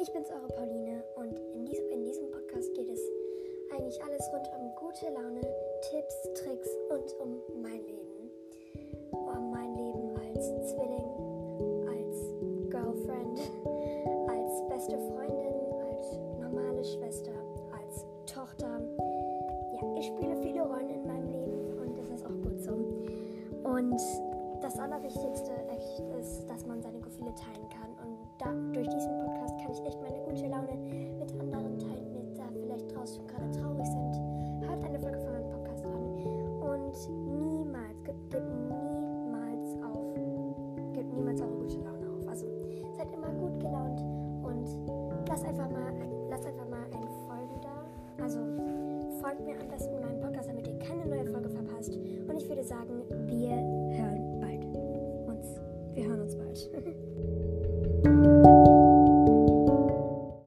Ich bin's, eure Pauline, und in diesem, in diesem Podcast geht es eigentlich alles rund um gute Laune, Tipps, Tricks und um mein Leben. Um mein Leben als Zwilling, als Girlfriend, als beste Freundin, als normale Schwester, als Tochter. Ja, ich spiele viele Rollen in meinem Leben und das ist auch gut so. Und das Allerwichtigste ist, dass man seine kann ich echt meine gute Laune mit anderen teilen, die da vielleicht draußen gerade traurig sind. Hört eine Folge von meinem Podcast an und niemals, gibt, gibt niemals auf, gibt niemals eure gute Laune auf. Also seid immer gut gelaunt und lasst einfach mal, lasst einfach mal ein Folgen da. Also folgt mir am besten meinem Podcast, damit ihr keine neue Folge verpasst. Und ich würde sagen, wir hören bald uns. Wir hören uns bald.